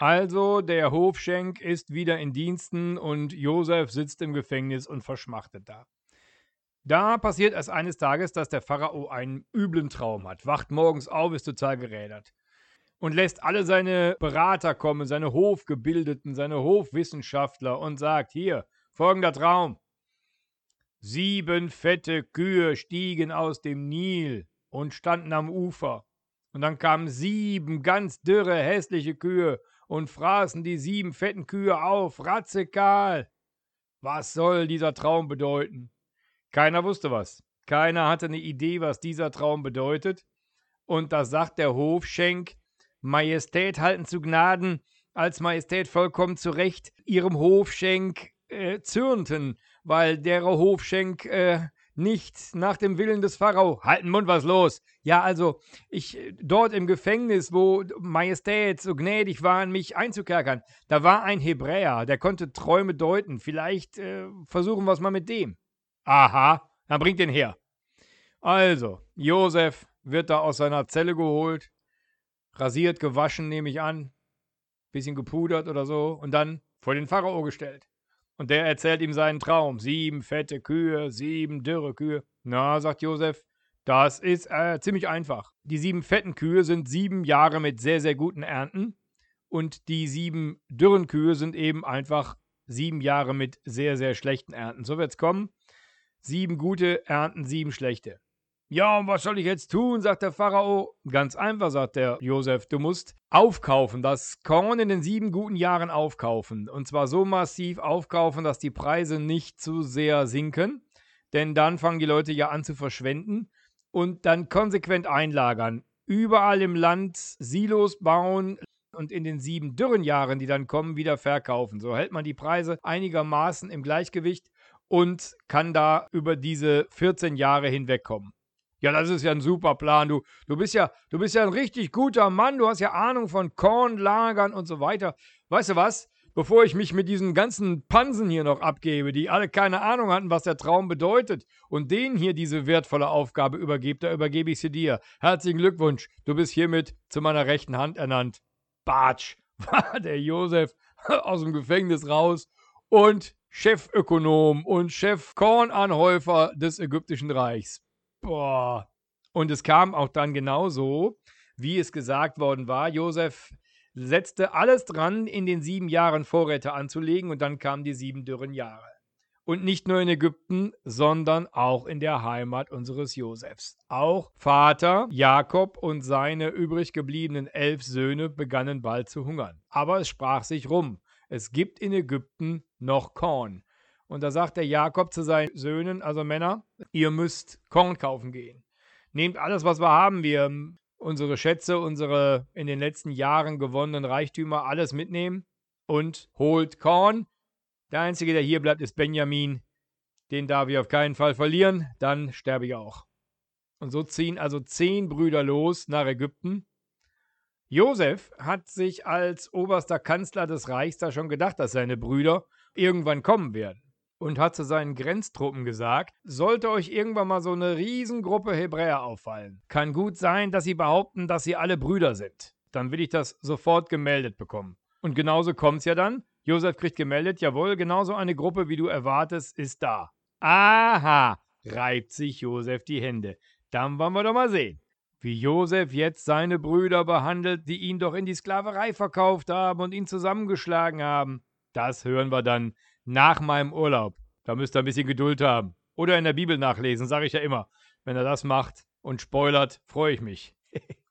Also, der Hofschenk ist wieder in Diensten und Josef sitzt im Gefängnis und verschmachtet da. Da passiert es eines Tages, dass der Pharao einen üblen Traum hat, wacht morgens auf, ist total gerädert und lässt alle seine Berater kommen, seine Hofgebildeten, seine Hofwissenschaftler und sagt: Hier, folgender Traum. Sieben fette Kühe stiegen aus dem Nil und standen am Ufer. Und dann kamen sieben ganz dürre, hässliche Kühe und fraßen die sieben fetten Kühe auf, ratzekal. Was soll dieser Traum bedeuten? Keiner wusste was. Keiner hatte eine Idee, was dieser Traum bedeutet. Und da sagt der Hofschenk, Majestät halten zu Gnaden, als Majestät vollkommen zu Recht ihrem Hofschenk äh, zürnten, weil der Hofschenk äh, nicht nach dem Willen des Pharao. Halten Mund, was los? Ja, also, ich dort im Gefängnis, wo Majestät so gnädig waren, mich einzukerkern, da war ein Hebräer, der konnte Träume deuten. Vielleicht äh, versuchen wir es mal mit dem. Aha, dann bringt den her. Also, Josef wird da aus seiner Zelle geholt, rasiert, gewaschen, nehme ich an, bisschen gepudert oder so, und dann vor den Pharao gestellt. Und der erzählt ihm seinen Traum. Sieben fette Kühe, sieben dürre Kühe. Na, sagt Josef, das ist äh, ziemlich einfach. Die sieben fetten Kühe sind sieben Jahre mit sehr, sehr guten Ernten. Und die sieben dürren Kühe sind eben einfach sieben Jahre mit sehr, sehr schlechten Ernten. So wird es kommen. Sieben gute Ernten, sieben schlechte. Ja, und was soll ich jetzt tun? sagt der Pharao. Ganz einfach, sagt der Josef. Du musst aufkaufen, das Korn in den sieben guten Jahren aufkaufen. Und zwar so massiv aufkaufen, dass die Preise nicht zu sehr sinken. Denn dann fangen die Leute ja an zu verschwenden. Und dann konsequent einlagern. Überall im Land Silos bauen, und in den sieben dürren Jahren, die dann kommen, wieder verkaufen. So hält man die Preise einigermaßen im Gleichgewicht und kann da über diese 14 Jahre hinwegkommen. Ja, das ist ja ein super Plan. Du, du, bist ja, du bist ja ein richtig guter Mann. Du hast ja Ahnung von Kornlagern und so weiter. Weißt du was? Bevor ich mich mit diesen ganzen Pansen hier noch abgebe, die alle keine Ahnung hatten, was der Traum bedeutet, und denen hier diese wertvolle Aufgabe übergebe, da übergebe ich sie dir. Herzlichen Glückwunsch. Du bist hiermit zu meiner rechten Hand ernannt. Batsch, war der Josef aus dem Gefängnis raus und Chefökonom und Chefkornanhäufer des ägyptischen Reichs. Boah. Und es kam auch dann genauso, wie es gesagt worden war. Josef setzte alles dran, in den sieben Jahren Vorräte anzulegen und dann kamen die sieben dürren Jahre. Und nicht nur in Ägypten, sondern auch in der Heimat unseres Josefs. Auch Vater Jakob und seine übrig gebliebenen elf Söhne begannen bald zu hungern. Aber es sprach sich rum. Es gibt in Ägypten noch Korn. Und da sagt der Jakob zu seinen Söhnen, also Männer, ihr müsst Korn kaufen gehen. Nehmt alles, was wir haben, wir unsere Schätze, unsere in den letzten Jahren gewonnenen Reichtümer, alles mitnehmen und holt Korn. Der Einzige, der hier bleibt, ist Benjamin. Den darf ich auf keinen Fall verlieren, dann sterbe ich auch. Und so ziehen also zehn Brüder los nach Ägypten. Josef hat sich als oberster Kanzler des Reichs da schon gedacht, dass seine Brüder irgendwann kommen werden und hat zu seinen Grenztruppen gesagt, sollte euch irgendwann mal so eine Riesengruppe Hebräer auffallen, kann gut sein, dass sie behaupten, dass sie alle Brüder sind. Dann will ich das sofort gemeldet bekommen. Und genauso kommt es ja dann. Josef kriegt gemeldet, jawohl, genauso eine Gruppe, wie du erwartest, ist da. Aha, reibt sich Josef die Hände. Dann wollen wir doch mal sehen, wie Josef jetzt seine Brüder behandelt, die ihn doch in die Sklaverei verkauft haben und ihn zusammengeschlagen haben. Das hören wir dann nach meinem Urlaub. Da müsst ihr ein bisschen Geduld haben. Oder in der Bibel nachlesen, sage ich ja immer. Wenn er das macht und spoilert, freue ich mich.